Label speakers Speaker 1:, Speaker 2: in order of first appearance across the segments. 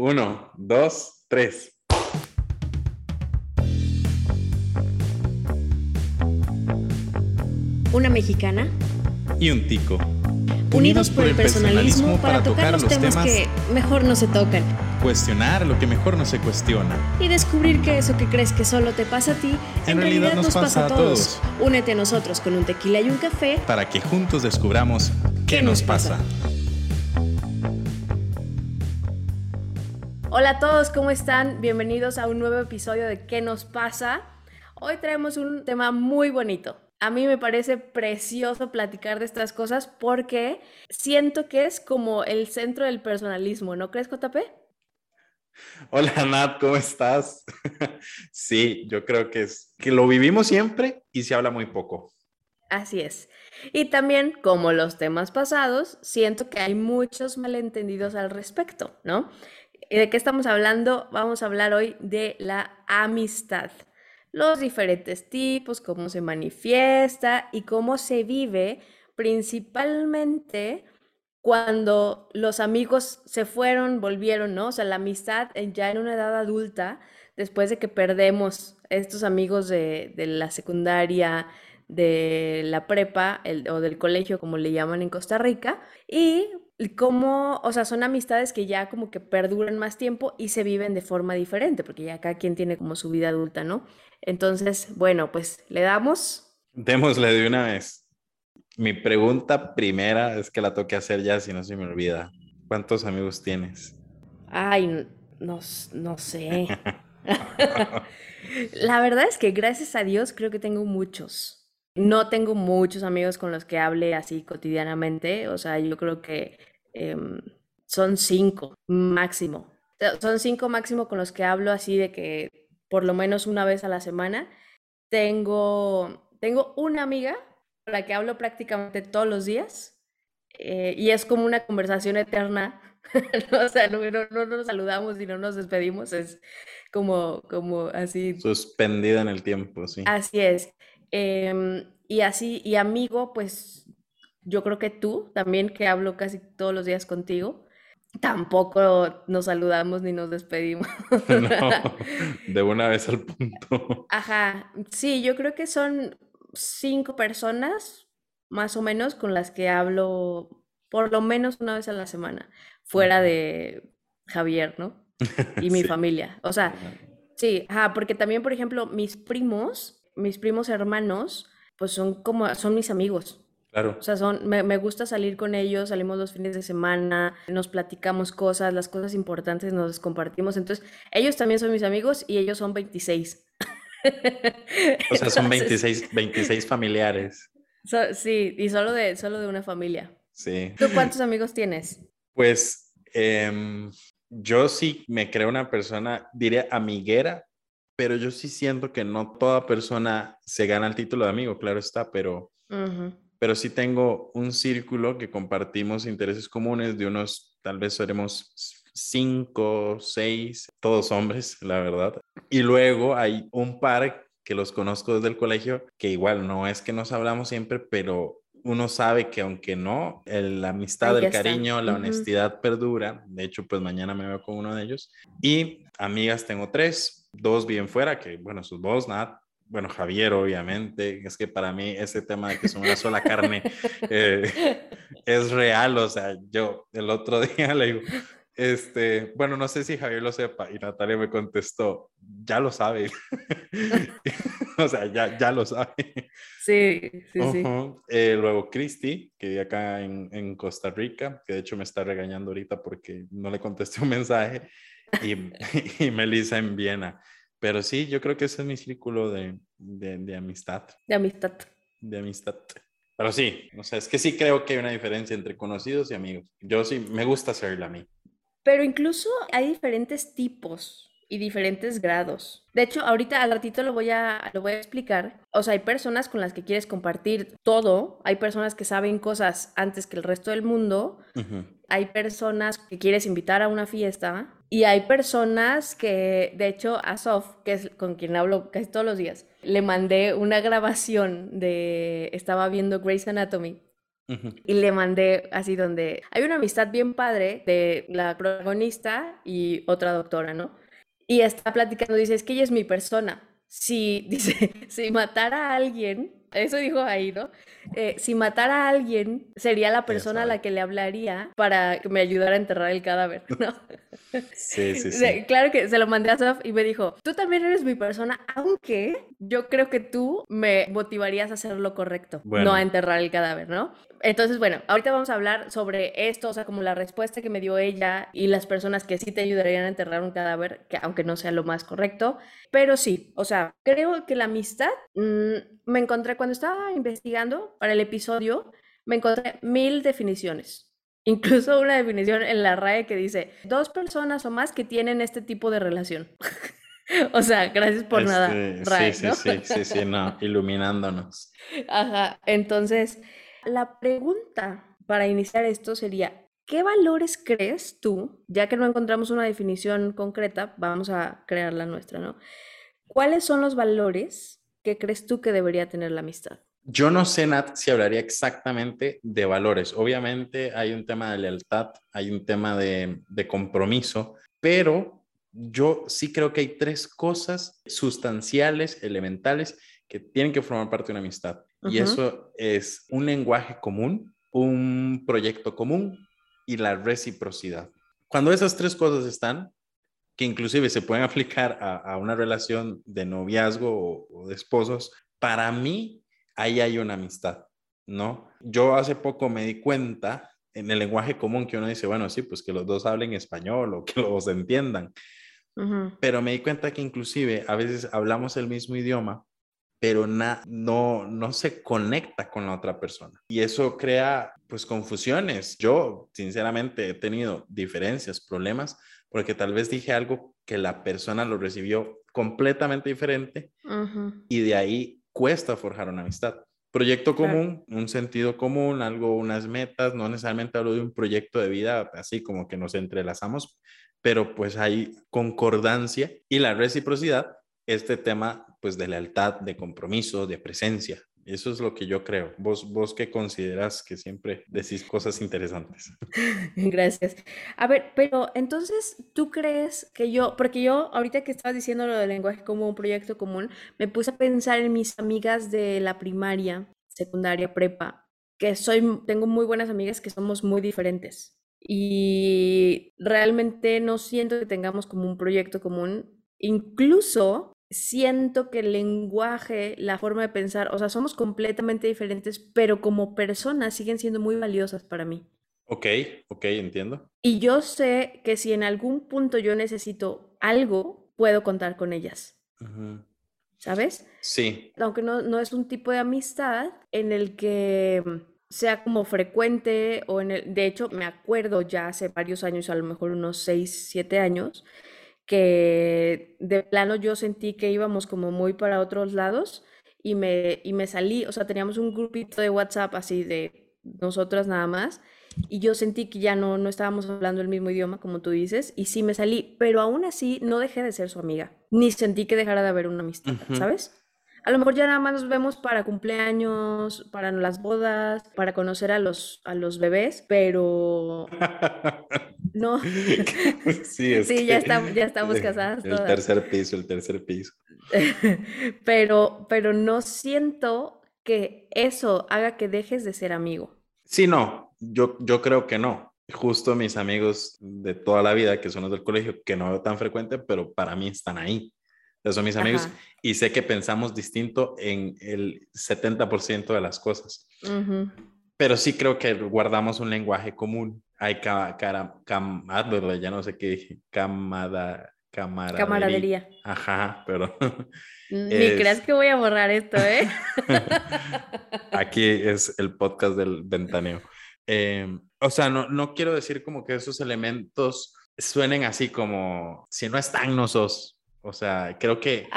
Speaker 1: Uno, dos, tres.
Speaker 2: Una mexicana.
Speaker 3: Y un tico.
Speaker 2: Unidos, por, el personalismo, para, tocar, los temas, que mejor no se tocan.
Speaker 3: Cuestionar lo que mejor no se cuestiona.
Speaker 2: Y descubrir que eso que crees que solo te pasa a ti, en, realidad, nos, pasa, a todos. Únete a nosotros con un tequila y un café.
Speaker 3: Para que juntos descubramos qué, nos pasa?
Speaker 2: Hola a todos, ¿cómo están? Bienvenidos a un nuevo episodio de ¿Qué nos pasa? Hoy traemos un tema muy bonito. A mí me parece precioso platicar de estas cosas porque siento que es como el centro del personalismo, ¿no crees, JP?
Speaker 1: Hola Nat, ¿cómo estás? sí, yo creo que es que lo vivimos siempre y se habla muy poco.
Speaker 2: Así es. Y también, como los temas pasados, siento que hay muchos malentendidos al respecto, ¿no? ¿Y de qué estamos hablando? Vamos a hablar hoy de la amistad. Los diferentes tipos, cómo se manifiesta y cómo se vive principalmente cuando los amigos se fueron, volvieron, ¿no? O sea, la amistad ya en una edad adulta, después de que perdemos estos amigos de, la secundaria, de la prepa o del colegio, como le llaman en Costa Rica, y cómo, o sea, son amistades que ya como que perduran más tiempo y se viven de forma diferente, porque ya cada quien tiene como su vida adulta, ¿no? Entonces, bueno, pues le damos.
Speaker 1: Démosle de una vez. Mi pregunta primera es que la toque hacer ya, si no se me olvida. ¿Cuántos amigos tienes?
Speaker 2: Ay, no, no sé. la verdad es que gracias a Dios creo que tengo muchos. No tengo muchos amigos con los que hable así cotidianamente, o sea, yo creo que em, son cinco máximo. Son cinco máximo con los que hablo así de que por lo menos una vez a la semana. Tengo, tengo una amiga con la que hablo prácticamente todos los días eh, y es como una conversación eterna. o sea, no, no, nos saludamos y no nos despedimos, es como, como así.
Speaker 1: Suspendida en el tiempo, sí.
Speaker 2: Así es. Em, y así, y amigo, pues yo creo que tú también, que hablo casi todos los días contigo, tampoco nos saludamos ni nos despedimos.
Speaker 1: No, de una vez al punto.
Speaker 2: Ajá, sí, yo creo que son cinco personas más o menos con las que hablo por lo menos una vez a la semana, fuera de Javier, ¿no? Y mi familia. O sea, sí, ajá, porque también, por ejemplo, mis primos, mis primos hermanos, pues son como, son mis amigos.
Speaker 1: Claro.
Speaker 2: O sea, son, me, gusta salir con ellos, salimos los fines de semana, nos platicamos cosas, las cosas importantes nos compartimos. Entonces, ellos también son mis amigos y ellos son 26.
Speaker 1: o sea, son 26, 26 familiares.
Speaker 2: sí, y solo de, solo de una familia.
Speaker 1: Sí.
Speaker 2: ¿Tú cuántos amigos tienes?
Speaker 1: Pues em, yo sí me creo una persona, diría amiguera, pero yo sí siento que no toda persona se gana el título de amigo, claro está, pero, pero sí tengo un círculo que compartimos intereses comunes de unos, tal vez seremos cinco, seis, todos hombres, la verdad. Y luego hay un par que los conozco desde el colegio, que igual no es que nos hablamos siempre, pero uno sabe que aunque no, la amistad, el cariño, la honestidad perdura. De hecho, pues mañana me veo con uno de ellos. Y amigas tengo tres, dos bien fuera, que bueno, sus dos, nada, bueno, Javier, obviamente, es que para mí ese tema de que son una sola carne eh, es real, o sea, yo el otro día le digo, este, bueno, no sé si Javier lo sepa, y Natalia me contestó, ya lo sabe, o sea, ya, ya lo sabe.
Speaker 2: Sí, sí, sí.
Speaker 1: Eh, luego Cristi, que vive acá en, en Costa Rica, que de hecho me está regañando ahorita porque no le contesté un mensaje, y, y Melissa en Viena. Pero sí, yo creo que ese es mi círculo de, de, amistad.
Speaker 2: De amistad.
Speaker 1: De amistad. Pero sí, o sea, es que sí creo que hay una diferencia entre conocidos y amigos. Yo sí, me gusta serla a mí.
Speaker 2: Pero incluso hay diferentes tipos y diferentes grados. De hecho, ahorita al ratito lo voy a lo voy a explicar. O sea, hay personas con las que quieres compartir todo, hay personas que saben cosas antes que el resto del mundo, hay personas que quieres invitar a una fiesta y hay personas que, de hecho, a Sof, que es con quien hablo casi todos los días, le mandé una grabación de estaba viendo Grey's Anatomy Y le mandé así donde hay una amistad bien padre de la protagonista y otra doctora, ¿no? Y está platicando, dice, es que ella es mi persona. Si, dice, si matara a alguien, eso dijo ahí, ¿no? Eh, si matara a alguien, sería la persona a la que le hablaría para que me ayudara a enterrar el cadáver, ¿no?
Speaker 1: Sí, sí, sí.
Speaker 2: Claro que se lo mandé a Sof y me dijo, tú también eres mi persona, aunque yo creo que tú me motivarías a hacer lo correcto, no a enterrar el cadáver, ¿no? Entonces, bueno, ahorita vamos a hablar sobre esto, o sea, como la respuesta que me dio ella y las personas que sí te ayudarían a enterrar un cadáver, que aunque no sea lo más correcto, pero sí, o sea, creo que la amistad, mm, me encontré cuando estaba investigando para el episodio, me encontré mil definiciones. Incluso una definición en la RAE que dice dos personas o más que tienen este tipo de relación. o sea, gracias por nada.
Speaker 1: Este, RAE, sí, sí, sí, sí, sí, no, iluminándonos.
Speaker 2: Ajá, entonces, la pregunta para iniciar esto sería, ¿qué valores crees tú, ya que no encontramos una definición concreta, vamos a crear la nuestra, ¿no? ¿Cuáles son los valores que crees tú que debería tener la amistad?
Speaker 1: Yo no sé, Nat, si hablaría exactamente de valores. Obviamente hay un tema de lealtad, hay un tema de, compromiso, pero yo sí creo que hay tres cosas sustanciales, elementales, que tienen que formar parte de una amistad. Y eso es un lenguaje común, un proyecto común y la reciprocidad. Cuando esas tres cosas están, que inclusive se pueden aplicar a, una relación de noviazgo o, o de esposos, para mí ahí hay una amistad, ¿no? Yo hace poco me di cuenta en el lenguaje común que uno dice, bueno, sí, pues que los dos hablen español o que los entiendan. Pero me di cuenta que inclusive a veces hablamos el mismo idioma, pero no, no se conecta con la otra persona. Y eso crea pues confusiones. Yo sinceramente he tenido diferencias, problemas, porque tal vez dije algo que la persona lo recibió completamente diferente y de ahí cuesta forjar una amistad. Proyecto común, un sentido común, algo, unas metas, no necesariamente hablo de un proyecto de vida así como que nos entrelazamos, pero pues hay concordancia y la reciprocidad, este tema pues de lealtad, de compromiso, de presencia, eso es lo que yo creo. Vos, vos qué consideras que siempre decís cosas interesantes.
Speaker 2: Gracias. A ver, pero entonces, ¿tú crees que yo, porque yo ahorita que estabas diciendo lo del lenguaje como un proyecto común, me puse a pensar en mis amigas de la primaria, secundaria, prepa, que soy, tengo muy buenas amigas que somos muy diferentes. Y realmente no siento que tengamos como un proyecto común. Incluso siento que el lenguaje, la forma de pensar, o sea, somos completamente diferentes, pero como personas siguen siendo muy valiosas para mí.
Speaker 1: Ok, ok, entiendo.
Speaker 2: Y yo sé que si en algún punto yo necesito algo, puedo contar con ellas. ¿Sabes?
Speaker 1: Sí.
Speaker 2: Aunque no, no es un tipo de amistad en el que sea como frecuente o en el, de hecho me acuerdo ya hace varios años, a lo mejor unos 6, 7 años, que de plano yo sentí que íbamos como muy para otros lados y me, y me salí, o sea, teníamos un grupito de WhatsApp así de nosotras nada más y yo sentí que ya no, no estábamos hablando el mismo idioma, como tú dices, y sí me salí, pero aún así no dejé de ser su amiga, ni sentí que dejara de haber una amistad, ¿sabes? A lo mejor ya nada más nos vemos para cumpleaños, para las bodas, para conocer a los, a los bebés, pero no.
Speaker 1: sí,
Speaker 2: sí ya, estamos, ya estamos casadas.
Speaker 1: El tercer piso, el tercer piso.
Speaker 2: pero, pero no siento que eso haga que dejes de ser amigo.
Speaker 1: Sí, no, yo, yo creo que no. Justo mis amigos de toda la vida, que son los del colegio, que no veo tan frecuente, pero para mí están ahí son mis amigos y sé que pensamos distinto en el 70% de las cosas. Pero sí creo que guardamos un lenguaje común. Hay cara, cam, ah, ya no sé qué dije, camada, camaradería.
Speaker 2: camaradería.
Speaker 1: Ajá, pero...
Speaker 2: Ni creas que voy a borrar esto, ¿eh?
Speaker 1: Aquí es el podcast del ventaneo. Em, o sea, no, no quiero decir como que esos elementos suenen así como, si no están, no sos. O sea, creo que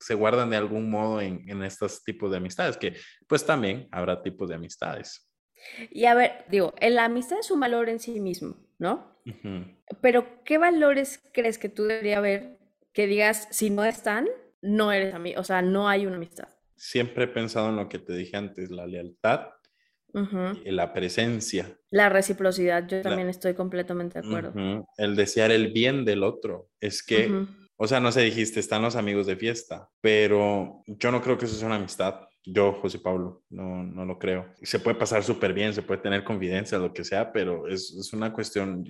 Speaker 1: se guardan de algún modo en, en, estos tipos de amistades, que pues también habrá tipos de amistades.
Speaker 2: Y a ver, digo, la amistad es un valor en sí mismo, ¿no? Pero ¿qué valores crees que tú debería haber que digas, si no están, no eres amigo, o sea, no hay una amistad?
Speaker 1: Siempre he pensado en lo que te dije antes, la lealtad, la presencia.
Speaker 2: La reciprocidad, yo también estoy completamente de acuerdo.
Speaker 1: El desear el bien del otro. Es que, o sea, no sé, dijiste, están los amigos de fiesta, pero yo no creo que eso sea una amistad. Yo, José Pablo, no, no lo creo. Se puede pasar súper bien, se puede tener confidencia, lo que sea, pero es, es una cuestión,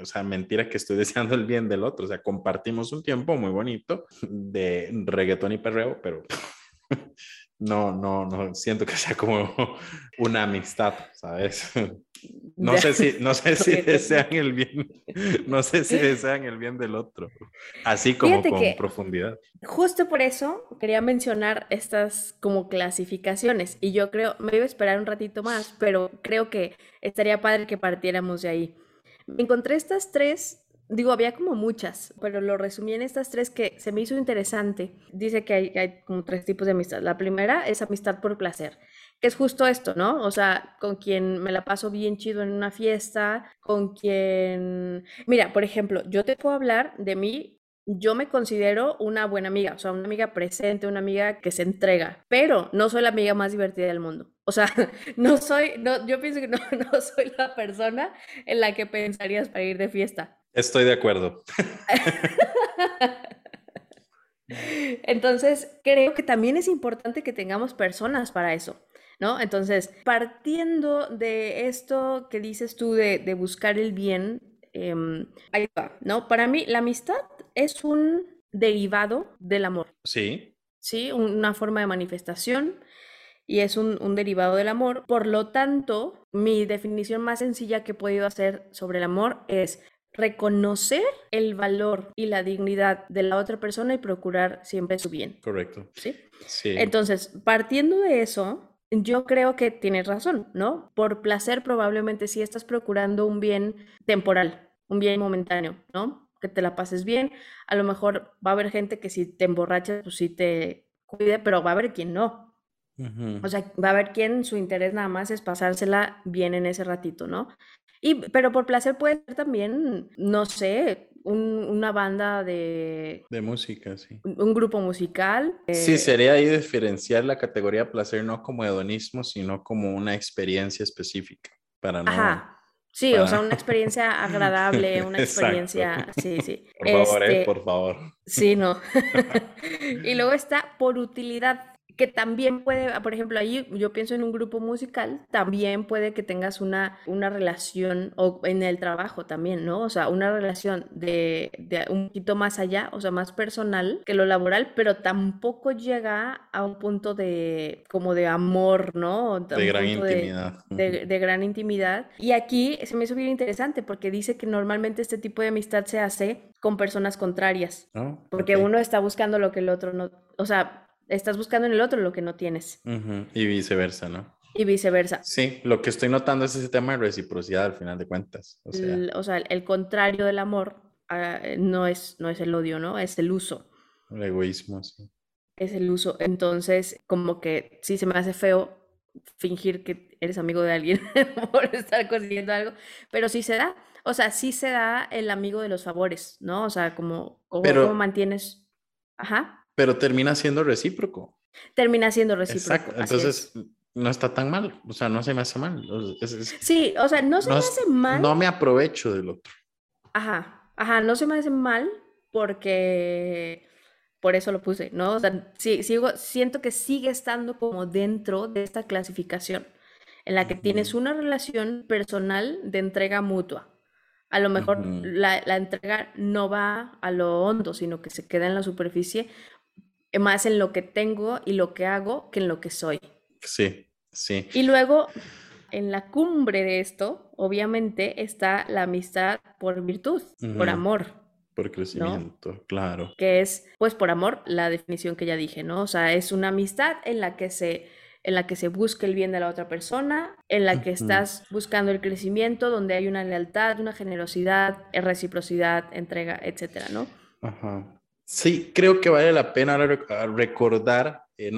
Speaker 1: o sea, mentira que estoy deseando el bien del otro. O sea, compartimos un tiempo muy bonito de reggaetón y perreo, pero no, no, no siento que sea como una amistad, ¿sabes? No sé si, no sé si desean el bien, no sé si desean el bien del otro, así como con profundidad.
Speaker 2: Justo por eso quería mencionar estas como clasificaciones y yo creo, me iba a esperar un ratito más, pero creo que estaría padre que partiéramos de ahí. Encontré estas tres Digo, había como muchas, pero lo resumí en estas tres que se me hizo interesante. Dice que hay, hay, como tres tipos de amistad. La primera es amistad por placer, es justo esto, ¿no? O sea, con quien me la paso bien chido en una fiesta, con quien... Mira, por ejemplo, yo te puedo hablar de mí. Yo me considero una buena amiga, o sea, una amiga presente, una amiga que se entrega, pero no soy la amiga más divertida del mundo. O sea, no soy, no, yo pienso que no, no soy la persona en la que pensarías para ir de fiesta.
Speaker 1: Estoy de acuerdo.
Speaker 2: Entonces, creo que también es importante que tengamos personas para eso, ¿no? Entonces, partiendo de esto que dices tú de, buscar el bien, em, ahí va, ¿no? Para mí, la amistad es un derivado del amor.
Speaker 1: Sí.
Speaker 2: Sí, una forma de manifestación y es un, un, derivado del amor. Por lo tanto, mi definición más sencilla que he podido hacer sobre el amor es reconocer el valor y la dignidad de la otra persona y procurar siempre su bien.
Speaker 1: Correcto.
Speaker 2: ¿Sí? Sí. Entonces, partiendo de eso, yo creo que tienes razón, ¿no? Por placer probablemente sí estás procurando un bien temporal, un bien momentáneo, ¿no? Que te la pases bien. A lo mejor va a haber gente que si te emborrachas, pues sí te cuide, pero va a haber quien no. O sea, va a haber quien su interés nada más es pasársela bien en ese ratito, ¿no? Y, pero por placer puede ser también, no sé, una banda de...
Speaker 1: De música, sí.
Speaker 2: Un, grupo musical.
Speaker 1: Sí, sería ahí diferenciar la categoría placer no como hedonismo, sino como una experiencia específica, para no...
Speaker 2: Ajá. Sí, o sea, una experiencia agradable, una experiencia, sí, sí.
Speaker 1: Por favor, eh, este, por favor.
Speaker 2: Sí, no. y luego está por utilidad que también puede, ah, por ejemplo, ahí yo pienso en un grupo musical, también puede que tengas una, una relación, o en el trabajo también, ¿no? O sea, una relación de, de, un poquito más allá, o sea, más personal que lo laboral, pero tampoco llega a un punto de, como de amor, ¿no?
Speaker 1: De gran intimidad.
Speaker 2: De, de, gran intimidad. Y aquí se me hizo bien interesante porque dice que normalmente este tipo de amistad se hace con personas contrarias, oh, porque uno está buscando lo que el otro no, o sea, estás buscando en el otro lo que no tienes.
Speaker 1: Y viceversa, ¿no?
Speaker 2: Y viceversa.
Speaker 1: Sí, lo que estoy notando es ese tema de reciprocidad al final de cuentas.
Speaker 2: O sea, el, contrario del amor ah, no, es, no es el odio, ¿no? Es el uso.
Speaker 1: El egoísmo, sí.
Speaker 2: Es el uso. Entonces, como que sí se me hace feo fingir que eres amigo de alguien por estar consiguiendo algo, pero sí se da. O sea, sí se da el amigo de los favores, ¿no? O sea, como, como mantienes. Ajá
Speaker 1: pero termina siendo recíproco.
Speaker 2: Termina siendo recíproco.
Speaker 1: Exacto. Entonces, no está tan mal. O sea, no se me hace mal.
Speaker 2: sí, o sea, no se me hace mal.
Speaker 1: No me aprovecho del otro.
Speaker 2: Ajá, ajá, no se me hace mal porque por eso lo puse, ¿no? O sea, sí, sigo, siento que sigue estando como dentro de esta clasificación en la que tienes una relación personal de entrega mutua. A lo mejor la, la, entrega no va a lo hondo, sino que se queda en la superficie más en lo que tengo y lo que hago que en lo que soy.
Speaker 1: Sí, sí.
Speaker 2: Y luego, en la cumbre de esto, obviamente, está la amistad por virtud, por amor.
Speaker 1: Por crecimiento, claro.
Speaker 2: Que es, pues, por amor, la definición que ya dije, ¿no? O sea, es una amistad en la que se en la que se busca el bien de la otra persona, en la que estás buscando el crecimiento, donde hay una lealtad, una generosidad, reciprocidad, entrega, etcétera, ¿no?
Speaker 1: Ajá. Sí, creo que vale la pena recordar, eh,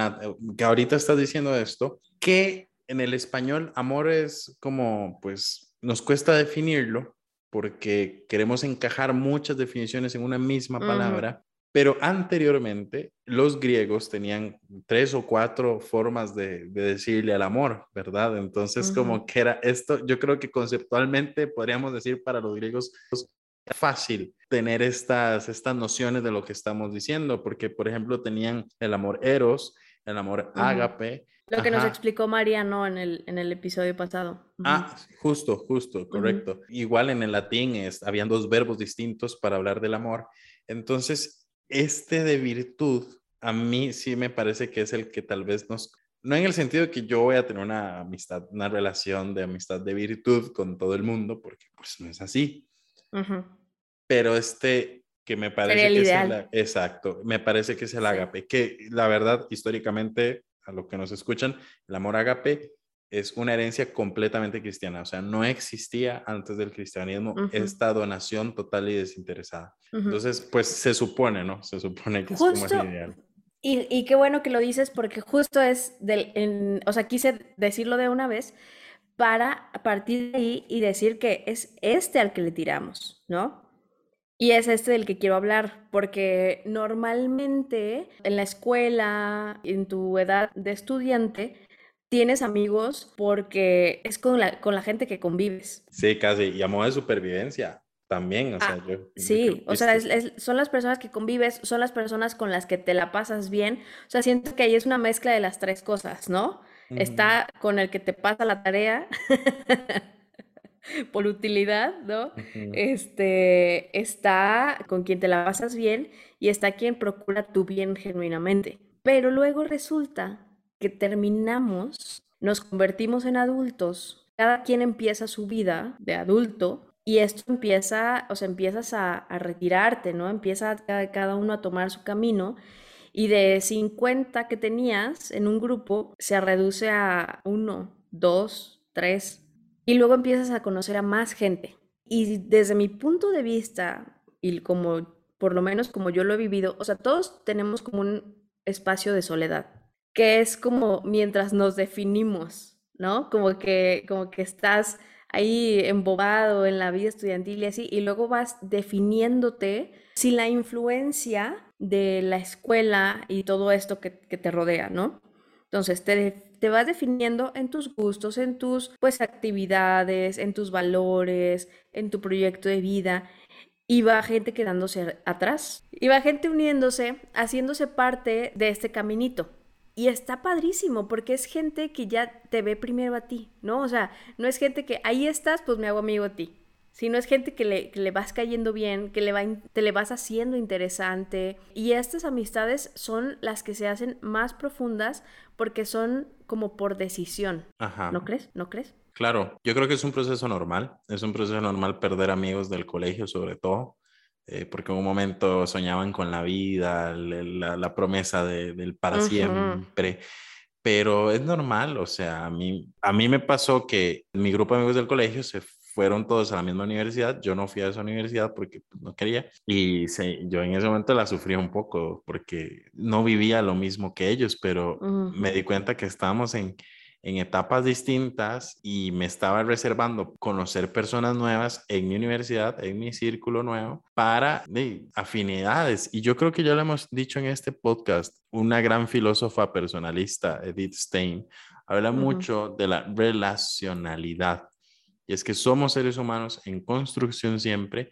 Speaker 1: que ahorita estás diciendo esto, que en el español amor es como, pues, nos cuesta definirlo porque queremos encajar muchas definiciones en una misma palabra, Pero anteriormente los griegos tenían tres o cuatro formas de, decirle al amor, ¿verdad? Entonces como que era esto, yo creo que conceptualmente podríamos decir para los griegos fácil tener estas, estas nociones de lo que estamos diciendo, porque por ejemplo tenían el amor eros, el amor ágape.
Speaker 2: Lo que nos explicó Mariano en el, en el episodio pasado.
Speaker 1: Ah, justo, justo, correcto. Igual en el latín es, habían dos verbos distintos para hablar del amor. Entonces, este de virtud, a mí sí me parece que es el que tal vez nos, no en el sentido de que yo voy a tener una amistad, una relación de amistad de virtud con todo el mundo, porque pues no es así. Pero este que me parece que es el, exacto, me parece que es el agape, que la verdad históricamente a lo que nos escuchan, el amor agape es una herencia completamente cristiana, o sea, no existía antes del cristianismo esta donación total y desinteresada. Entonces, pues se supone, ¿no? Se supone que es como el ideal.
Speaker 2: Y, y, qué bueno que lo dices porque justo es del, o sea, quise decirlo de una vez para partir de ahí y decir que es este al que le tiramos, ¿no? Y es este del que quiero hablar, porque normalmente en la escuela, en tu edad de estudiante, tienes amigos porque es con la, con la gente que convives.
Speaker 1: Sí, casi, y amor de supervivencia también, o sea,
Speaker 2: ah, Sí, o sea, son las personas que convives, son las personas con las que te la pasas bien, o sea, siento que ahí es una mezcla de las tres cosas, ¿no? Está con el que te pasa la tarea. por utilidad, ¿no? Este está con quien te la pasas bien y está quien procura tu bien genuinamente. Pero luego resulta que terminamos, nos convertimos en adultos, cada quien empieza su vida de adulto y esto empieza, o sea, empiezas a, retirarte, ¿no? Empieza cada, cada uno a tomar su camino y de 50 que tenías en un grupo se reduce a uno, dos, tres, y luego empiezas a conocer a más gente. Y desde mi punto de vista, y como por lo menos como yo lo he vivido, o sea, todos tenemos como un espacio de soledad, que es como mientras nos definimos, ¿no? Como que, como que estás ahí embobado en la vida estudiantil y así, y luego vas definiéndote sin la influencia de la escuela y todo esto que, te rodea, ¿no? Entonces te, te vas definiendo en tus gustos, en tus pues actividades, en tus valores, en tu proyecto de vida. Y va gente quedándose atrás. Y va gente uniéndose, haciéndose parte de este caminito. Y está padrísimo porque es gente que ya te ve primero a ti, ¿no? O sea, no es gente que ahí estás, pues me hago amigo a ti no es gente que le, le vas cayendo bien, que le va, te le vas haciendo interesante. Y estas amistades son las que se hacen más profundas porque son como por decisión. Ajá. ¿No crees? ¿No crees?
Speaker 1: Claro, yo creo que es un proceso normal. Es un proceso normal perder amigos del colegio, sobre todo. Eh, porque en un momento soñaban con la vida, la, la promesa de, del para siempre pero es normal, o sea, a mí, a mí me pasó que mi grupo de amigos del colegio se fueron todos a la misma universidad, yo no fui a esa universidad porque pues, no quería y yo en ese momento la sufrí un poco porque no vivía lo mismo que ellos, pero me di cuenta que estábamos en, en etapas distintas y me estaba reservando conocer personas nuevas en mi universidad, en mi círculo nuevo, para de, afinidades. Y yo creo que ya lo hemos dicho en este podcast, una gran filósofa personalista, Edith Stein, habla mucho de la relacionalidad y es que somos seres humanos en construcción siempre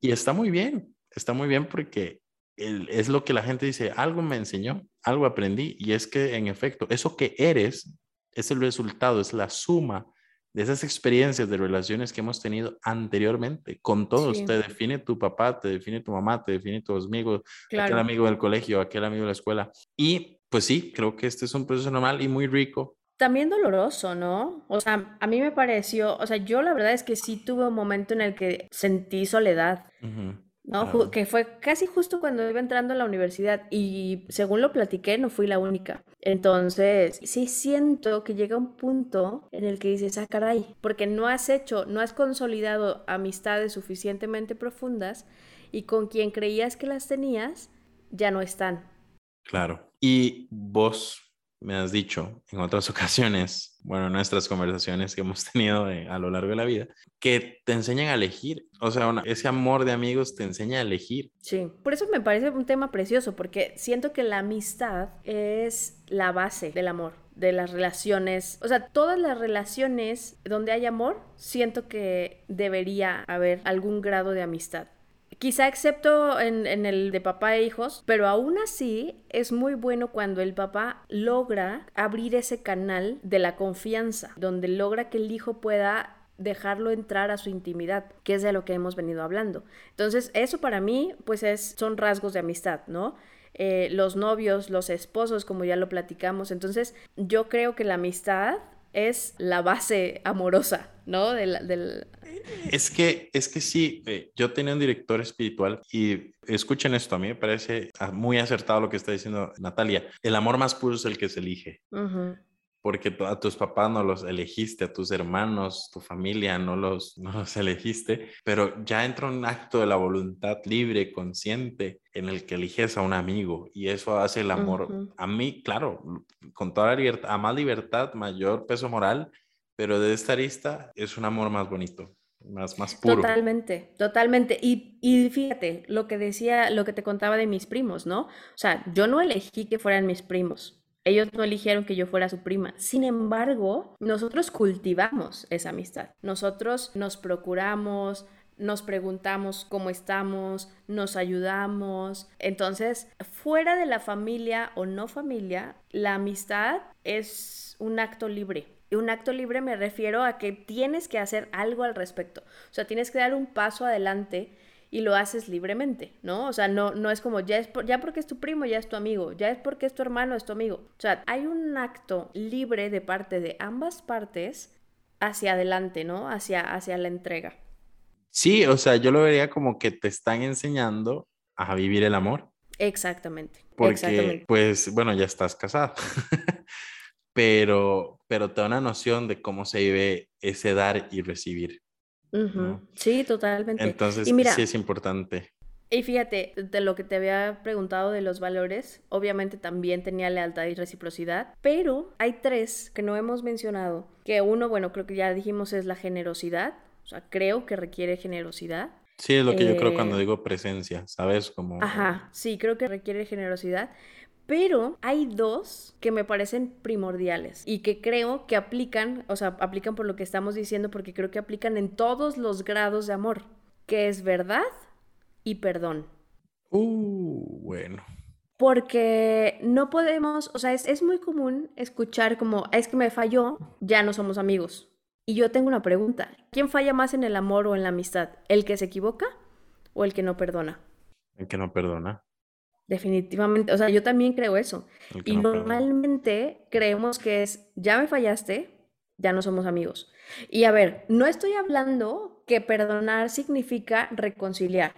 Speaker 1: y está muy bien, está muy bien porque es lo que la gente dice, algo me enseñó, algo aprendí y es que en efecto, eso que eres es el resultado, es la suma de esas experiencias de relaciones que hemos tenido anteriormente con todos. Te define tu papá, te define tu mamá, te define tus amigos, aquel amigo del colegio, aquel amigo de la escuela. Y pues sí, creo que este es un proceso normal y muy rico
Speaker 2: también doloroso, ¿no? O sea, a mí me pareció, o sea, yo la verdad es que sí tuve un momento en el que sentí soledad, ¿no? Que fue casi justo cuando iba entrando a la universidad y según lo platiqué, no fui la única. Entonces, sí siento que llega un punto en el que dices, ah, caray, porque no has hecho, no has consolidado amistades suficientemente profundas y con quien creías que las tenías, ya no están.
Speaker 1: Claro. Y vos me has dicho en otras ocasiones, bueno, en nuestras conversaciones que hemos tenido a lo largo de la vida, que te enseñan a elegir. O sea, ese amor de amigos te enseña a elegir.
Speaker 2: Sí, por eso me parece un tema precioso, porque siento que la amistad es la base del amor de las relaciones, o sea, todas las relaciones donde hay amor, siento que debería haber algún grado de amistad. Quizá excepto en, el de papá e hijos, pero aún así es muy bueno cuando el papá logra abrir ese canal de la confianza, donde logra que el hijo pueda dejarlo entrar a su intimidad, que es de lo que hemos venido hablando. Entonces, eso para mí, pues es, son rasgos de amistad, ¿no? Eh, los novios, los esposos, como ya lo platicamos. Entonces, yo creo que la amistad es la base amorosa, ¿no? Del,
Speaker 1: Es que, es que sí, eh, yo tenía un director espiritual y escuchen esto, a mí me parece muy acertado lo que está diciendo Natalia. El amor más puro es el que se elige porque a tus papás no los elegiste, a tus hermanos, tu familia no los, no los elegiste, pero ya entra un acto de la voluntad libre, consciente, en el que eliges a un amigo y eso hace el amor. A mí, claro, con toda la libertad, a más libertad, mayor peso moral, pero de esta arista es un amor más bonito. Más, más puro.
Speaker 2: Totalmente, totalmente. Y, y fíjate, lo que decía, lo que te contaba de mis primos, ¿no? O sea, yo no elegí que fueran mis primos ellos no eligieron que yo fuera su prima. Sin embargo, nosotros cultivamos esa amistad. Nosotros nos procuramos, nos preguntamos cómo estamos, nos ayudamos. Entonces, fuera de la familia o no familia, la amistad es un acto libre. Y un acto libre me refiero a que tienes que hacer algo al respecto. O sea, tienes que dar un paso adelante y lo haces libremente, ¿no? O sea, no, no es como ya, es ya porque es tu primo, ya es tu amigo, ya es porque es tu hermano, es tu amigo. O sea, hay un acto libre de parte de ambas partes hacia adelante, ¿no? Hacia, hacia la entrega.
Speaker 1: Sí, o sea, yo lo vería como que te están enseñando a vivir el amor.
Speaker 2: Exactamente.
Speaker 1: Porque, pues, bueno, ya estás casado. pero, pero te da una noción de cómo se vive ese dar y recibir.
Speaker 2: Sí, totalmente.
Speaker 1: Entonces, sí es importante.
Speaker 2: Y fíjate, de lo que te había preguntado de los valores, obviamente también tenía lealtad y reciprocidad, pero hay tres que no hemos mencionado, que uno, bueno, creo que ya dijimos es la generosidad, o sea, creo que requiere generosidad.
Speaker 1: Sí, es lo que yo creo cuando eh, digo presencia, ¿sabes? Como...
Speaker 2: Ajá, sí, creo que requiere generosidad. Pero hay dos que me parecen primordiales y que creo que aplican, o sea, aplican por lo que estamos diciendo, porque creo que aplican en todos los grados de amor, que es verdad y perdón.
Speaker 1: Uh, bueno.
Speaker 2: Porque no podemos, o sea, es, es muy común escuchar como, es que me falló, ya no somos amigos. Y yo tengo una pregunta, ¿quién falla más en el amor o en la amistad? ¿El que se equivoca o el que no perdona?
Speaker 1: El que no perdona.
Speaker 2: Definitivamente, o sea, yo también creo eso. Y normalmente creemos que es, ya me fallaste, ya no somos amigos. Y a ver, no estoy hablando que perdonar significa reconciliar.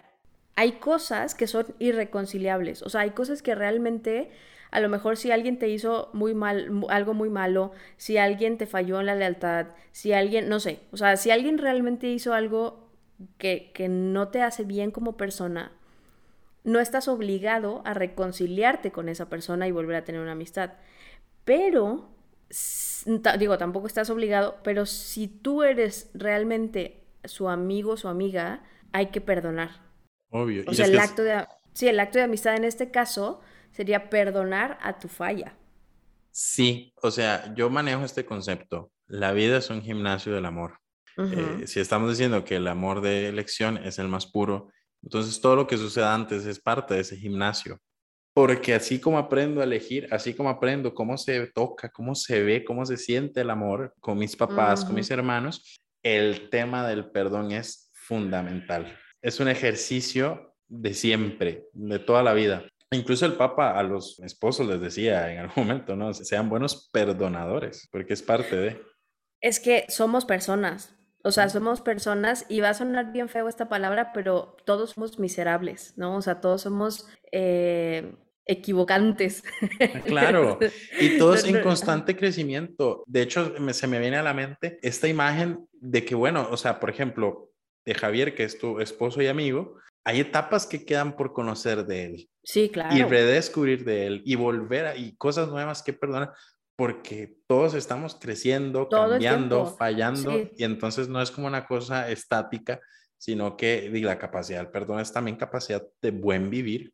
Speaker 2: Hay cosas que son irreconciliables, o sea, hay cosas que realmente, a lo mejor si alguien te hizo muy mal, algo muy malo, si alguien te falló en la lealtad, si alguien, no sé, o sea, si alguien realmente hizo algo que, que no te hace bien como persona, no estás obligado a reconciliarte con esa persona y volver a tener una amistad. Pero, digo, tampoco estás obligado, pero si tú eres realmente su amigo o su amiga, hay que perdonar.
Speaker 1: Obvio.
Speaker 2: O sea, el acto de, sí, el acto de amistad en este caso sería perdonar a tu falla.
Speaker 1: Sí, o sea, yo manejo este concepto. La vida es un gimnasio del amor. Eh, si estamos diciendo que el amor de elección es el más puro, entonces todo lo que suceda antes es parte de ese gimnasio. Porque así como aprendo a elegir, así como aprendo cómo se toca, cómo se ve, cómo se siente el amor con mis papás, con mis hermanos, el tema del perdón es fundamental. Es un ejercicio de siempre, de toda la vida. Incluso el Papa a los esposos les decía en algún momento, ¿no? Sean buenos perdonadores, porque es parte de...
Speaker 2: Es que somos personas, o sea, somos personas y va a sonar bien feo esta palabra, pero todos somos miserables, ¿no? O sea, todos somos eh, equivocantes.
Speaker 1: Claro, y todos en constante crecimiento. De hecho, se me viene a la mente esta imagen de que, bueno, o sea, por ejemplo, de Javier, que es tu esposo y amigo, hay etapas que quedan por conocer de él.
Speaker 2: Sí, claro.
Speaker 1: Y redescubrir de él y volver a, y cosas nuevas que perdonar, porque todos estamos creciendo, cambiando, fallando, y entonces no es como una cosa estática, sino que la capacidad del perdón es también capacidad de buen vivir.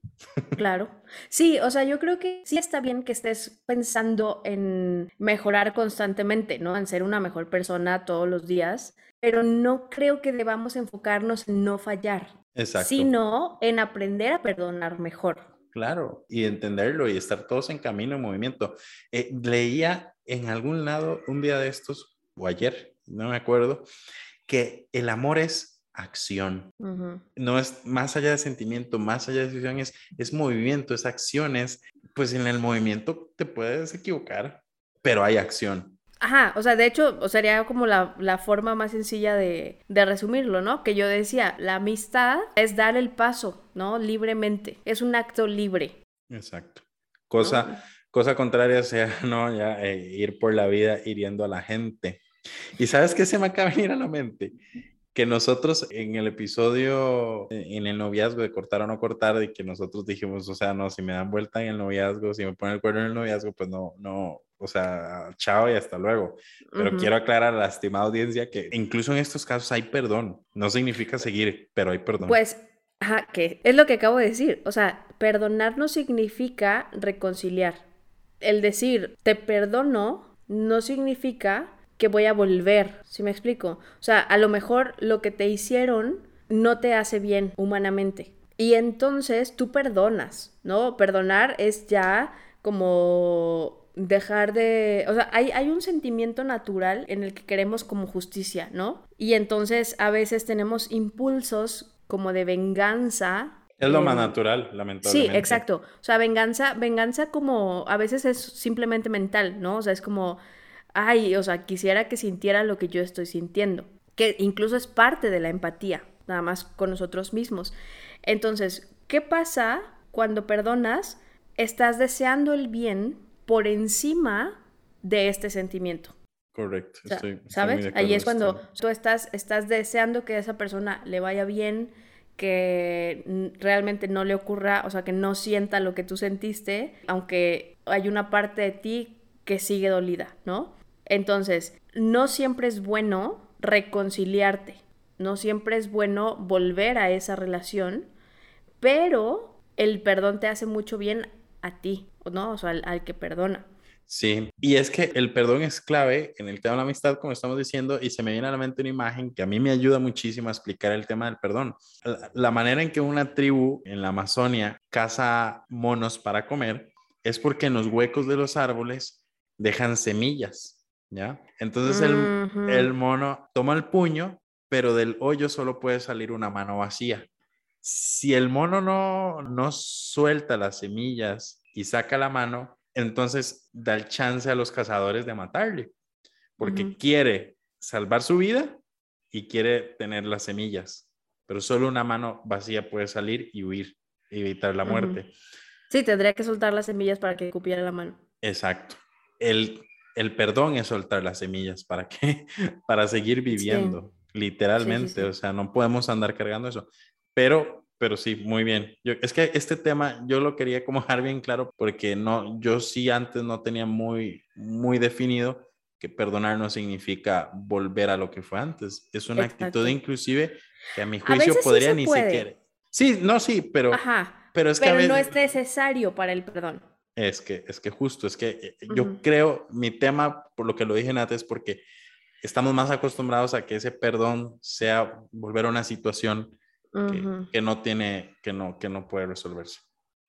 Speaker 2: Claro. Sí, o sea, yo creo que sí está bien que estés pensando en mejorar constantemente, ¿no? En ser una mejor persona todos los días, pero no creo que debamos enfocarnos en no fallar, Exacto. sino en aprender a perdonar mejor.
Speaker 1: Claro, y entenderlo y estar todos en camino, en movimiento. Eh, leía en algún lado un día de estos, o ayer, no me acuerdo, que el amor es acción. No es más allá de sentimiento, más allá de decisión, es, movimiento, es acciones. Pues en el movimiento te puedes equivocar, pero hay acción.
Speaker 2: Ajá, o sea, de hecho, sería como la, forma más sencilla de, resumirlo, ¿no? Que yo decía, la amistad es dar el paso, ¿no? Libremente, es un acto libre.
Speaker 1: Exacto. Cosa, cosa contraria sea, ¿no? Ya eh, ir por la vida hiriendo a la gente. ¿Y sabes qué se me acaba de venir a la mente? que nosotros en el episodio, eh, en el noviazgo de cortar o no cortar, de que nosotros dijimos, o sea, no, si me dan vuelta en el noviazgo, si me ponen el cuerno en el noviazgo, pues no, no, o sea, chao y hasta luego. Pero quiero aclarar a la estimada audiencia que incluso en estos casos hay perdón. No significa seguir, pero hay perdón.
Speaker 2: Pues, ajá, que es lo que acabo de decir. O sea, perdonar no significa reconciliar. El decir te perdono no significa que voy a volver, si me explico? O sea, a lo mejor lo que te hicieron no te hace bien humanamente. Y entonces tú perdonas, ¿no? Perdonar es ya como dejar de, o sea, hay, hay, un sentimiento natural en el que queremos como justicia, ¿no? Y entonces a veces tenemos impulsos como de venganza.
Speaker 1: Es lo más natural, lamentablemente.
Speaker 2: Sí, exacto. O sea, venganza, venganza como a veces es simplemente mental, ¿no? O sea, es como ay, o sea, quisiera que sintiera lo que yo estoy sintiendo, que incluso es parte de la empatía, nada más con nosotros mismos. Entonces, ¿qué pasa cuando perdonas? Estás deseando el bien por encima de este sentimiento.
Speaker 1: Correcto.
Speaker 2: ¿Sabes? Ahí es cuando tú estás, estás deseando que a esa persona le vaya bien, que realmente no le ocurra, o sea, que no sienta lo que tú sentiste, aunque hay una parte de ti que sigue dolida, ¿no? Entonces, no siempre es bueno reconciliarte, no siempre es bueno volver a esa relación, pero el perdón te hace mucho bien a ti, ¿no? O sea, al, que perdona.
Speaker 1: Sí, y es que el perdón es clave en el tema de la amistad, como estamos diciendo, y se me viene a la mente una imagen que a mí me ayuda muchísimo a explicar el tema del perdón. La, manera en que una tribu en la Amazonia caza monos para comer es porque en los huecos de los árboles dejan semillas. ¿ya? Entonces el, mono toma el puño, pero del hoyo solo puede salir una mano vacía. Si el mono no, no suelta las semillas y saca la mano, entonces da el chance a los cazadores de matarle, porque quiere salvar su vida y quiere tener las semillas, pero solo una mano vacía puede salir y huir, evitar la muerte.
Speaker 2: Sí, tendría que soltar las semillas para que cupiera la mano.
Speaker 1: Exacto. El el perdón es soltar las semillas. ¿Para qué? Para seguir viviendo, literalmente. o sea, no podemos andar cargando eso. Pero, pero sí, muy bien. Yo, es que este tema yo lo quería como dejar bien claro porque no, yo sí antes no tenía muy, muy definido que perdonar no significa volver a lo que fue antes. Es una actitud inclusive que a mi juicio podría ni siquiera. Sí, no, sí, pero...
Speaker 2: Pero, es que no es necesario para el perdón.
Speaker 1: Es que, es que justo, es que eh, yo creo, mi tema, por lo que lo dije antes, es porque estamos más acostumbrados a que ese perdón sea volver a una situación que, no tiene, que no, que no puede resolverse.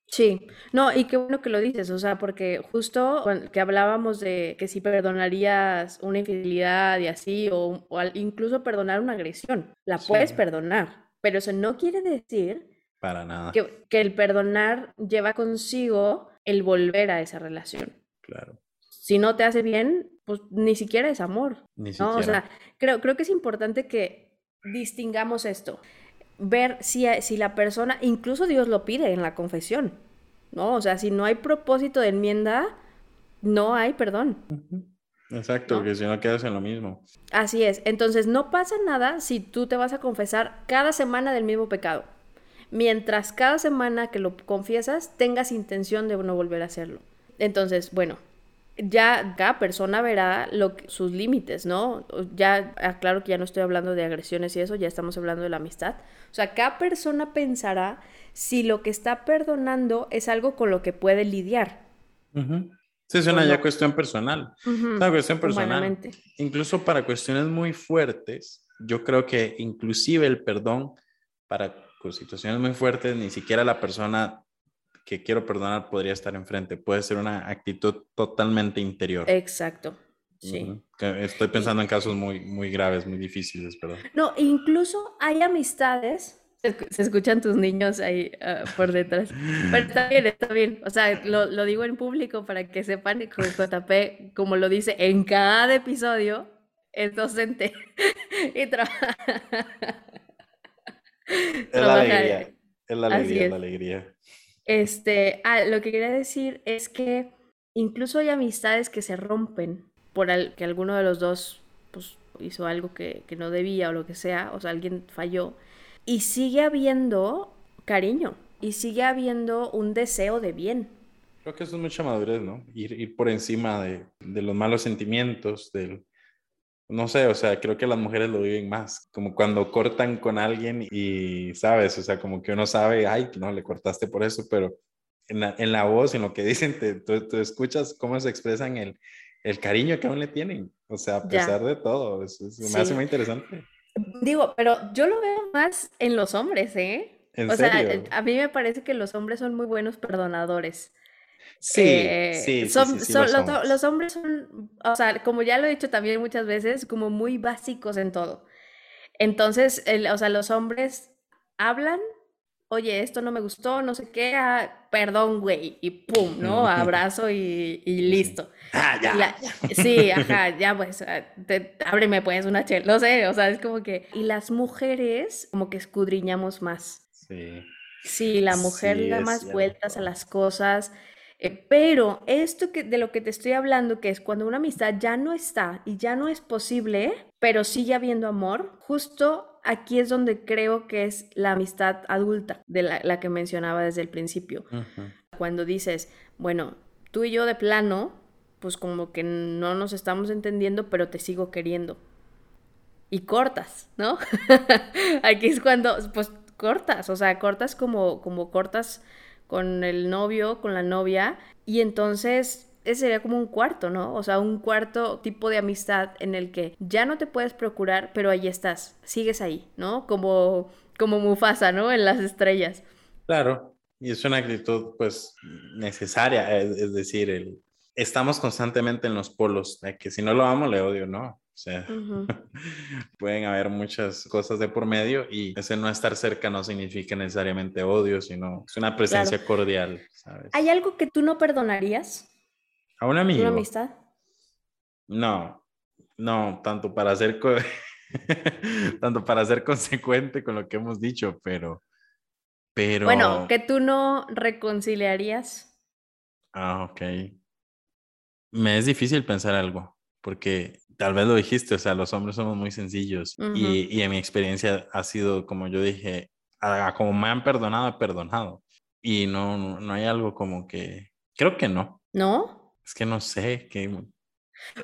Speaker 2: Sí, no, y qué bueno que lo dices, o sea, porque justo que hablábamos de que si perdonarías una infidelidad y así, o, incluso perdonar una agresión, la puedes perdonar, pero eso no quiere decir
Speaker 1: para nada.
Speaker 2: Que, que, el perdonar lleva consigo el volver a esa relación.
Speaker 1: Claro.
Speaker 2: Si no te hace bien, pues ni siquiera es amor.
Speaker 1: Ni siquiera.
Speaker 2: O sea, creo, creo que es importante que distingamos esto. Ver si, si la persona, incluso Dios lo pide en la confesión, ¿no? O sea, si no hay propósito de enmienda, no hay perdón.
Speaker 1: Exacto, porque si no quedas en lo mismo.
Speaker 2: Así es. Entonces, no pasa nada si tú te vas a confesar cada semana del mismo pecado mientras cada semana que lo confiesas tengas intención de no volver a hacerlo. Entonces, bueno, ya cada persona verá lo sus límites, ¿no? Ya aclaro ah, que ya no estoy hablando de agresiones y eso, ya estamos hablando de la amistad. O sea, cada persona pensará si lo que está perdonando es algo con lo que puede lidiar.
Speaker 1: Sí, es una ya cuestión personal. una cuestión personal. Incluso para cuestiones muy fuertes, yo creo que inclusive el perdón para situaciones muy fuertes, ni siquiera la persona que quiero perdonar podría estar enfrente. Puede ser una actitud totalmente interior.
Speaker 2: Exacto. Sí.
Speaker 1: Estoy pensando en casos muy, muy graves, muy difíciles, perdón.
Speaker 2: No, incluso hay amistades. Se escuchan tus niños ahí ah, por detrás. Pero está bien, está bien. O sea, lo, lo digo en público para que sepan que JP, como lo dice en cada episodio, es docente y trabaja.
Speaker 1: Es la alegría. Es la alegría, la alegría.
Speaker 2: Este, ah, lo que quería decir es que incluso hay amistades que se rompen por que alguno de los dos pues, hizo algo que, que no debía o lo que sea, o sea, alguien falló, y sigue habiendo cariño y sigue habiendo un deseo de bien.
Speaker 1: Creo que eso es mucha madurez, ¿no? Ir, ir por encima de, de, los malos sentimientos, del, no sé, o sea, creo que las mujeres lo viven más, como cuando cortan con alguien y sabes, o sea, como que uno sabe, ay, no, le cortaste por eso, pero en la, en la voz, en lo que dicen, te, tú, escuchas cómo se expresan el, el cariño que aún le tienen, o sea, a pesar de todo, eso, me hace muy interesante.
Speaker 2: Digo, pero yo lo veo más en los hombres, ¿eh? ¿En o sea, a mí me parece que los hombres son muy buenos perdonadores.
Speaker 1: Sí, eh, sí,
Speaker 2: son, los, hombres son, o sea, como ya lo he dicho también muchas veces, como muy básicos en todo. Entonces, o sea, los hombres hablan, oye, esto no me gustó, no sé qué, ah, perdón, güey, y pum, ¿no? Abrazo y, listo.
Speaker 1: Ah, ya.
Speaker 2: sí, ajá, ya pues, ah, ábreme pues una chela, no sé, o sea, es como que, y las mujeres como que escudriñamos más.
Speaker 1: Sí.
Speaker 2: Sí, la mujer da más vueltas a las cosas eh, pero esto que, de lo que te estoy hablando, que es cuando una amistad ya no está y ya no es posible, pero sigue habiendo amor, justo aquí es donde creo que es la amistad adulta, de la, que mencionaba desde el principio. Cuando dices, bueno, tú y yo de plano, pues como que no nos estamos entendiendo, pero te sigo queriendo. Y cortas, ¿no? aquí es cuando, pues cortas, o sea, cortas como, como cortas con el novio, con la novia, y entonces ese sería como un cuarto, ¿no? O sea, un cuarto tipo de amistad en el que ya no te puedes procurar, pero ahí estás, sigues ahí, ¿no? Como, como Mufasa, ¿no? En las estrellas.
Speaker 1: Claro, y es una actitud pues necesaria, es, decir, el, estamos constantemente en los polos, que si no lo amo, le odio, ¿no? O sea, pueden haber muchas cosas de por medio y ese no estar cerca no significa necesariamente odio, sino es una presencia cordial, ¿sabes?
Speaker 2: ¿Hay algo que tú no perdonarías?
Speaker 1: ¿A un amigo?
Speaker 2: ¿Una amistad?
Speaker 1: No, no, tanto para ser tanto para ser consecuente con lo que hemos dicho, pero pero
Speaker 2: Bueno, que tú no reconciliarías.
Speaker 1: Ah, ok. Me es difícil pensar algo, porque tal vez lo dijiste, o sea, los hombres somos muy sencillos y, y, en mi experiencia ha sido, como yo dije, como me han perdonado, he perdonado. Y no, no, hay algo como que, creo que no.
Speaker 2: ¿No?
Speaker 1: Es que no sé, que...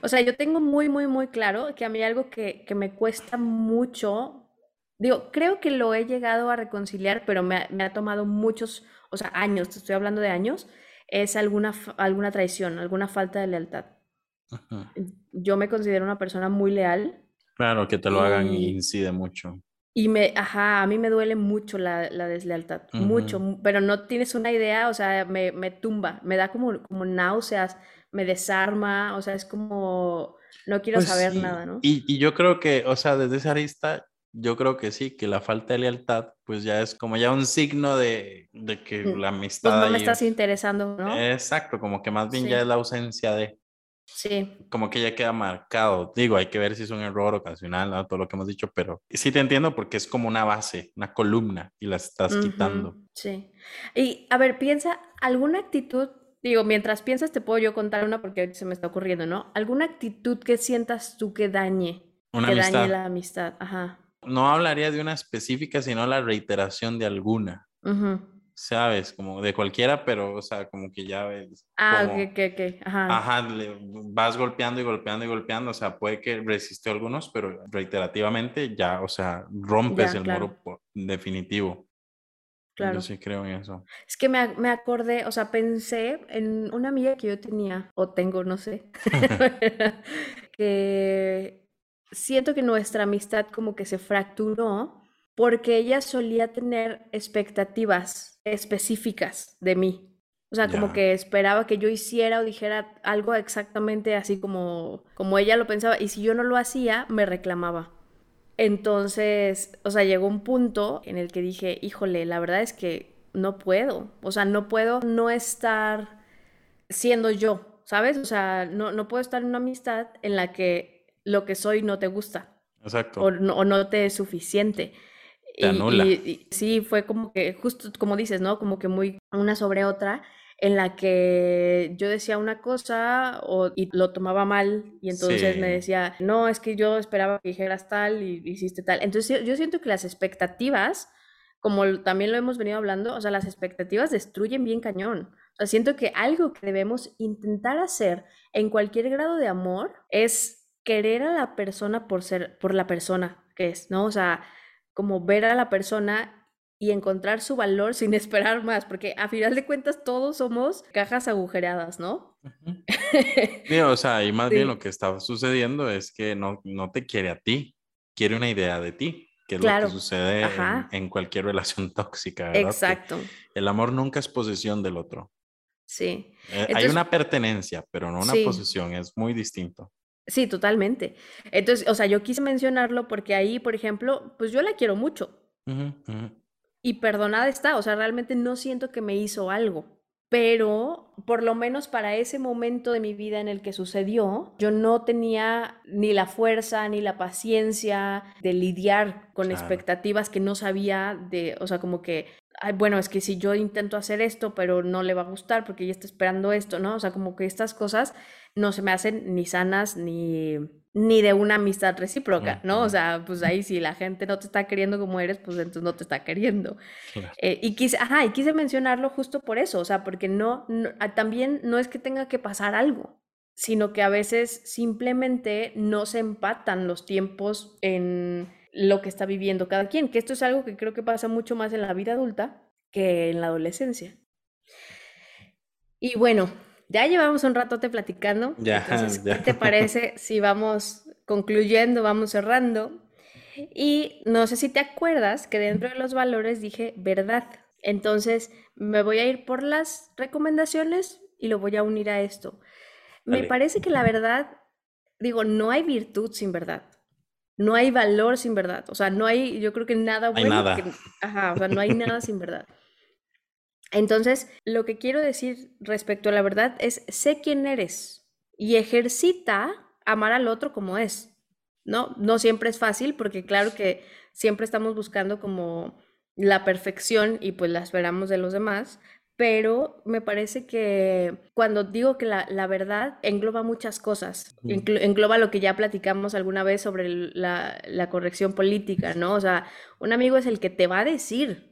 Speaker 2: O sea, yo tengo muy, muy, muy claro que a mí algo que, que me cuesta mucho, digo, creo que lo he llegado a reconciliar, pero me ha, me ha tomado muchos, o sea, años, te estoy hablando de años, es alguna, alguna traición, alguna falta de lealtad. Yo me considero una persona muy leal.
Speaker 1: Claro, que te lo hagan incide mucho.
Speaker 2: Y me, ajá, a mí me duele mucho la, la deslealtad, mucho, pero no tienes una idea, o sea, me, me, tumba, me da como, como náuseas, me desarma, o sea, es como, no quiero pues saber nada, ¿no?
Speaker 1: Y, y, yo creo que, o sea, desde esa arista, yo creo que sí, que la falta de lealtad, pues ya es como ya un signo de, de que mm, la amistad...
Speaker 2: Pues no me estás interesando, ¿no?
Speaker 1: Exacto, como que más bien ya es la ausencia de...
Speaker 2: Sí.
Speaker 1: Como que ya queda marcado. Digo, hay que ver si es un error ocasional, ¿no? todo lo que hemos dicho, pero sí te entiendo porque es como una base, una columna y la estás quitando.
Speaker 2: Sí. Y a ver, piensa, ¿alguna actitud? Digo, mientras piensas te puedo yo contar una porque se me está ocurriendo, ¿no? ¿Alguna actitud que sientas tú que dañe? que dañe la amistad, ajá.
Speaker 1: No hablaría de una específica, sino la reiteración de alguna. O ¿sabes? Como de cualquiera, pero, o sea, como que ya ves.
Speaker 2: Ah,
Speaker 1: como,
Speaker 2: ok, ok, ok. Ajá.
Speaker 1: Ajá, le vas golpeando y golpeando y golpeando, o sea, puede que resistió algunos, pero reiterativamente ya, o sea, rompes
Speaker 2: Ya,
Speaker 1: el
Speaker 2: claro.
Speaker 1: muro por- definitivo.
Speaker 2: Claro.
Speaker 1: Yo sí creo en eso.
Speaker 2: Es que me, me acordé, o sea, pensé en una amiga que yo tenía, o tengo, no sé, que siento que nuestra amistad como que se fracturó porque ella solía tener expectativas específicas de mí. O sea, como que esperaba que yo hiciera o dijera algo exactamente así como, como ella lo pensaba, y si yo no lo hacía, me reclamaba. Entonces, o sea, llegó un punto en el que dije, híjole, la verdad es que no puedo, o sea, no puedo no estar siendo yo, ¿sabes? O sea, no, no puedo estar en una amistad en la que lo que soy no te gusta
Speaker 1: Exacto.
Speaker 2: o no, o no te es suficiente.
Speaker 1: Te
Speaker 2: Y,
Speaker 1: anula.
Speaker 2: y- y sí, fue como que, justo como dices, ¿no? Como que muy una sobre otra, en la que yo decía una cosa o, y lo tomaba mal y entonces me
Speaker 1: Sí.
Speaker 2: decía, no, es que yo esperaba que dijeras tal y hiciste tal. Entonces yo- siento que las expectativas, como también lo hemos venido hablando, o sea, las expectativas destruyen bien cañón. O sea, siento que algo que debemos intentar hacer en cualquier grado de amor es querer a la persona por ser, por la persona que es, ¿no? O sea, como ver a la persona y encontrar su valor sin esperar más, porque a final de cuentas todos somos cajas agujereadas, ¿no?
Speaker 1: Sí, o sea, y más bien lo que está sucediendo es que no, no te quiere a ti, quiere una idea de ti, que es
Speaker 2: Claro,
Speaker 1: lo que sucede en, cualquier relación tóxica, ¿verdad? Que
Speaker 2: Exacto,
Speaker 1: el amor nunca es posesión del otro.
Speaker 2: sí.
Speaker 1: Eh, hay una pertenenencia, pero no una
Speaker 2: Sí.
Speaker 1: posesión, es muy distinto.
Speaker 2: Sí, totalmente. Entonces, o sea, yo quise mencionarlo porque ahí, por ejemplo, pues yo la quiero mucho y perdonada está, o sea, realmente no siento que me hizo algo, pero por lo menos para ese momento de mi vida en el que sucedió, yo no tenía ni la fuerza ni la paciencia de lidiar con
Speaker 1: Claro.
Speaker 2: expectativas que no sabía de, o sea, como que, ay, bueno, es que si yo intento hacer esto, pero no le va a gustar porque ella está esperando esto, ¿no? O sea, como que estas cosas no se me hacen ni sanas ni, ni de una amistad recíproca, ¿no? O sea, pues ahí si la gente no te está queriendo como eres, pues entonces no te está queriendo.
Speaker 1: Claro.
Speaker 2: Eh, y quise, ajá, y quise mencionarlo justo por eso, o sea, porque no, no- ah, también no es que tenga que pasar algo, sino que a veces simplemente no se empatan los tiempos en lo que está viviendo cada quien, que esto es algo que creo que pasa mucho más en la vida adulta que en la adolescencia. Y bueno, ya llevamos un ratote platicando,
Speaker 1: Ya,
Speaker 2: entonces,
Speaker 1: ya.
Speaker 2: ¿qué te parece si vamos concluyendo, vamos cerrando? Y no sé si te acuerdas que dentro de los valores dije verdad. Entonces me voy a ir por las recomendaciones y lo voy a unir a esto. Me parece que la verdad, digo, no hay virtud sin verdad. No hay valor sin verdad. O sea, no hay, yo creo que nada
Speaker 1: hay
Speaker 2: bueno.
Speaker 1: nada.
Speaker 2: que- ajá, o sea, no hay nada sin verdad. Entonces, lo que quiero decir respecto a la verdad es, sé quién eres y ejercita amar al otro como es. ¿no? No siempre es fácil porque claro que siempre estamos buscando como la perfección y pues la esperamos de los demás, pero me parece que cuando digo que la, la verdad engloba muchas cosas, engloba lo que ya platicamos alguna vez sobre la, la corrección política, ¿no? O sea, un amigo es el que te va a decir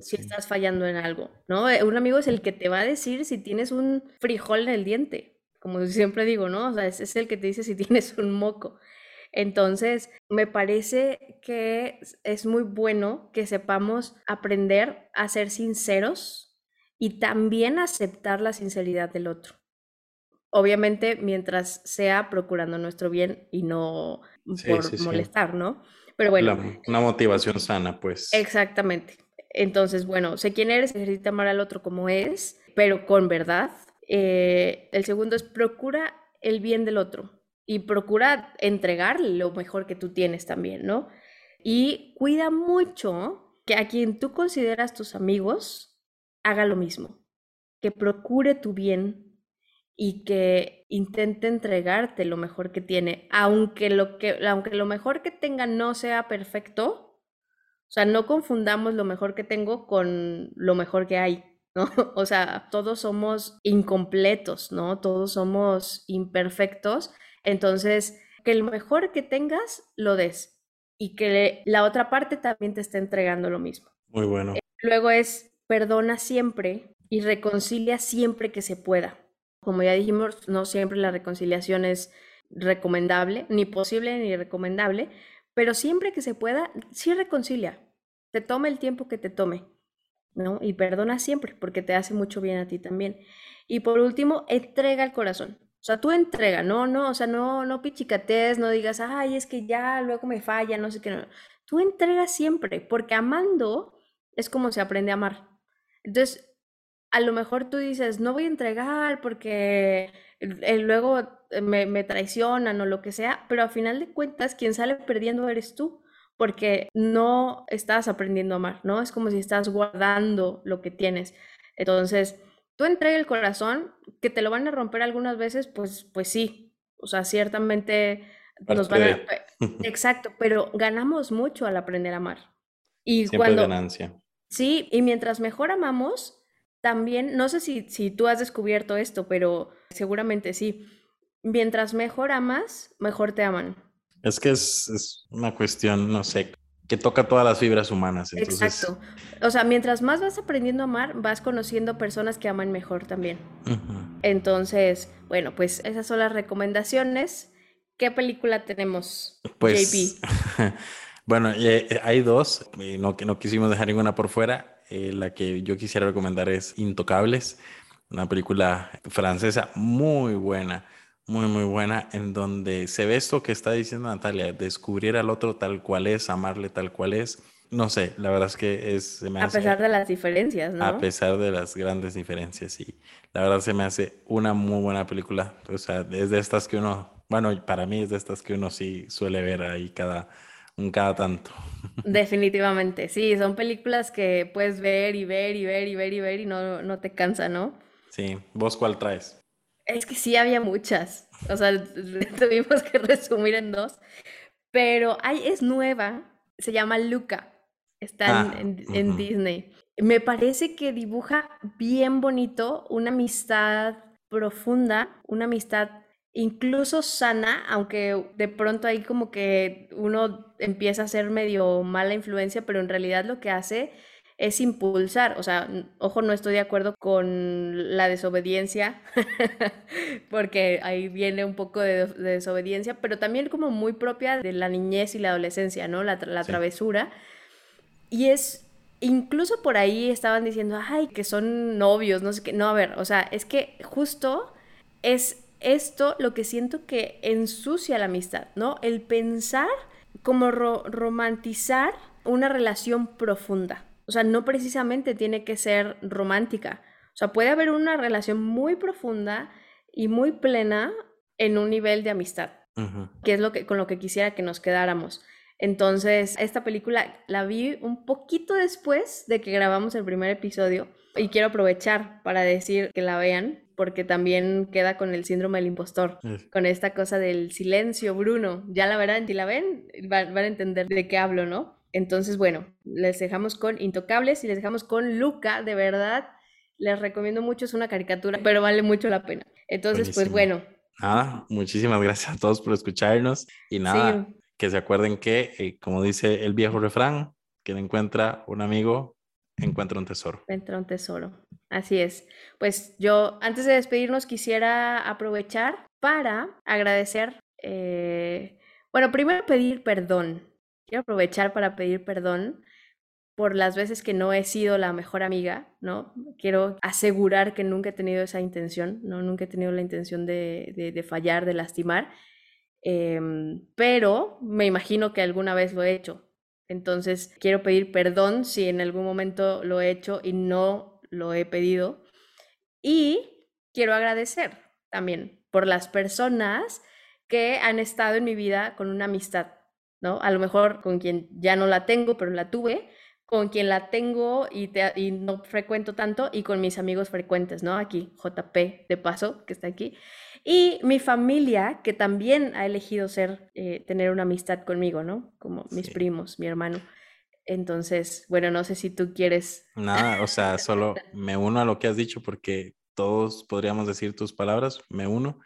Speaker 2: Si
Speaker 1: sí.
Speaker 2: estás fallando en algo, ¿no? Eh, Un amigo es el que te va a decir si tienes un frijol en el diente, como siempre digo, ¿no? O sea, es, es el que te dice si tienes un moco. Entonces, me parece que es- muy bueno que sepamos aprender a ser sinceros y también aceptar la sinceridad del otro. Obviamente, mientras sea procurando nuestro bien y no
Speaker 1: Sí,
Speaker 2: por
Speaker 1: sí.
Speaker 2: molestar, ¿no? Pero bueno,
Speaker 1: La- una motivación sana, pues.
Speaker 2: Exactamente. Entonces, bueno, sé quién eres, ejercita amar al otro como es, pero con verdad. Eh, el segundo es procura el bien del otro y procura entregarle lo mejor que tú tienes también, ¿no? Y cuida mucho que a quien tú consideras tus amigos haga lo mismo, que procure tu bien y que intente entregarte lo mejor que tiene, aunque lo que aunque lo mejor que tenga no sea perfecto, o sea, no confundamos lo mejor que tengo con lo mejor que hay, ¿no? O sea, todos somos incompletos, ¿no? Todos somos imperfectos. Entonces, que lo mejor que tengas lo des y que la otra parte también te esté entregando lo mismo.
Speaker 1: Muy bueno.
Speaker 2: Luego es perdona siempre y reconcilia siempre que se pueda. Como ya dijimos, no siempre la reconciliación es recomendable, ni posible ni recomendable, pero siempre que se pueda, sí reconcilia. Te tome el tiempo que te tome, ¿no? Y perdona siempre, porque te hace mucho bien a ti también. Y por último, entrega el corazón. O sea, tú entrega, no, no, o sea, no, no pichicatees, no digas, ay, es que ya luego me falla, no sé qué. No. Tú entregas siempre, porque amando es como se aprende a amar. Entonces, a lo mejor tú dices, no voy a entregar porque luego me, me, traicionan o lo que sea, pero a final de cuentas, quien sale perdiendo eres tú, porque no estás aprendiendo a amar, ¿no? Es como si estás guardando lo que tienes. Entonces, tú entrega el corazón, que te lo van a romper algunas veces, pues, pues sí, o sea, ciertamente nos van a... Exacto, pero ganamos mucho al aprender a amar. Y
Speaker 1: Siempre cuando... ganancia.
Speaker 2: Sí, y mientras mejor amamos, también, no sé si, si tú has descubierto esto, pero seguramente sí. Mientras mejor amas, mejor te aman.
Speaker 1: Es que es, una cuestión, no sé, que toca todas las fibras humanas.
Speaker 2: Exacto. O sea, mientras más vas aprendiendo a amar, vas conociendo personas que aman mejor también. Entonces, bueno, pues esas son las recomendaciones. ¿Qué película tenemos,
Speaker 1: pues, JP? bueno, eh, hay dos, no, no quisimos dejar ninguna por fuera. Eh, la que yo quisiera recomendar es Intocables, una película francesa muy buena, muy, muy buena, en donde se ve esto que está diciendo Natalia, descubrir al otro tal cual es, amarle tal cual es. No sé, la verdad es que es...
Speaker 2: Se me a pesar de las diferencias, ¿no?
Speaker 1: A pesar de las grandes diferencias, sí. La verdad se me hace una muy buena película. O sea, es de estas que uno, bueno, para mí es de estas que uno sí suele ver ahí cada, un cada tanto.
Speaker 2: Definitivamente, sí, son películas que puedes ver y ver y ver y ver y ver y no, no te cansa, ¿no?
Speaker 1: Sí, ¿vos cuál traes?
Speaker 2: Es que sí había muchas, o sea, tuvimos que resumir en dos, pero hay, es nueva, se llama Luca, está en, ah, en Disney. Me parece que dibuja bien bonito una amistad profunda, una amistad incluso sana, aunque de pronto ahí como que uno empieza a ser medio mala influencia, pero en realidad lo que hace es impulsar, o sea, ojo, no estoy de acuerdo con la desobediencia, porque ahí viene un poco de, desobediencia, pero también como muy propia de la niñez y la adolescencia, ¿no? La, travesura. Y es, incluso por ahí estaban diciendo, ay, que son novios, no sé qué, no, a ver, o sea, es que justo es esto lo que siento que ensucia la amistad, ¿no? El pensar como romantizar una relación profunda. O sea, no precisamente tiene que ser romántica. O sea, puede haber una relación muy profunda y muy plena en un nivel de amistad, que es lo que, con lo que quisiera que nos quedáramos. Entonces, esta película la vi un poquito después de que grabamos el primer episodio y quiero aprovechar para decir que la vean porque también queda con el síndrome del impostor, con esta cosa del silencio, Bruno. Ya la verán, si la ven, van, a entender de qué hablo, ¿no? Entonces, bueno, les dejamos con Intocables y les dejamos con Luca, de verdad, les recomiendo mucho, es una caricatura, pero vale mucho la pena. Entonces, pues bueno.
Speaker 1: Nada, muchísimas gracias a todos por escucharnos y nada, que se acuerden que, eh, como dice el viejo refrán, quien encuentra un amigo, encuentra un tesoro.
Speaker 2: Encuentra un tesoro. Así es. Pues yo, antes de despedirnos, quisiera aprovechar para agradecer, eh, bueno, primero pedir perdón. Quiero aprovechar para pedir perdón por las veces que no he sido la mejor amiga, ¿no? Quiero asegurar que nunca he tenido esa intención, ¿no? Nunca he tenido la intención de, fallar, de lastimar, em, pero me imagino que alguna vez lo he hecho. Entonces, quiero pedir perdón si en algún momento lo he hecho y no lo he pedido. Y quiero agradecer también por las personas que han estado en mi vida con una amistad, ¿no? A lo mejor con quien ya no la tengo, pero la tuve, con quien la tengo y, y no frecuento tanto, y con mis amigos frecuentes, ¿no? Aquí, JP de paso, que está aquí. Y mi familia, que también ha elegido ser, eh, tener una amistad conmigo, ¿no? Como mis primos, mi hermano. Entonces, bueno, no sé si tú quieres.
Speaker 1: Nada, o sea, solo me uno a lo que has dicho porque todos podríamos decir tus palabras, me uno.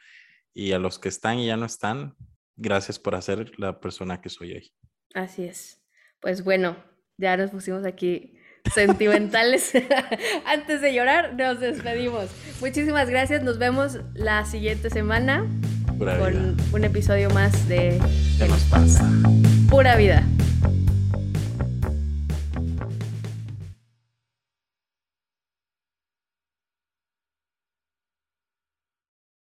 Speaker 1: Y a los que están y ya no están, gracias por hacer la persona que soy hoy.
Speaker 2: Así es. Pues bueno, ya nos pusimos aquí sentimentales. Antes de llorar, nos despedimos. Muchísimas gracias. Nos vemos la siguiente semana con un episodio más de
Speaker 1: ¿Qué nos pasa?
Speaker 2: Pura vida.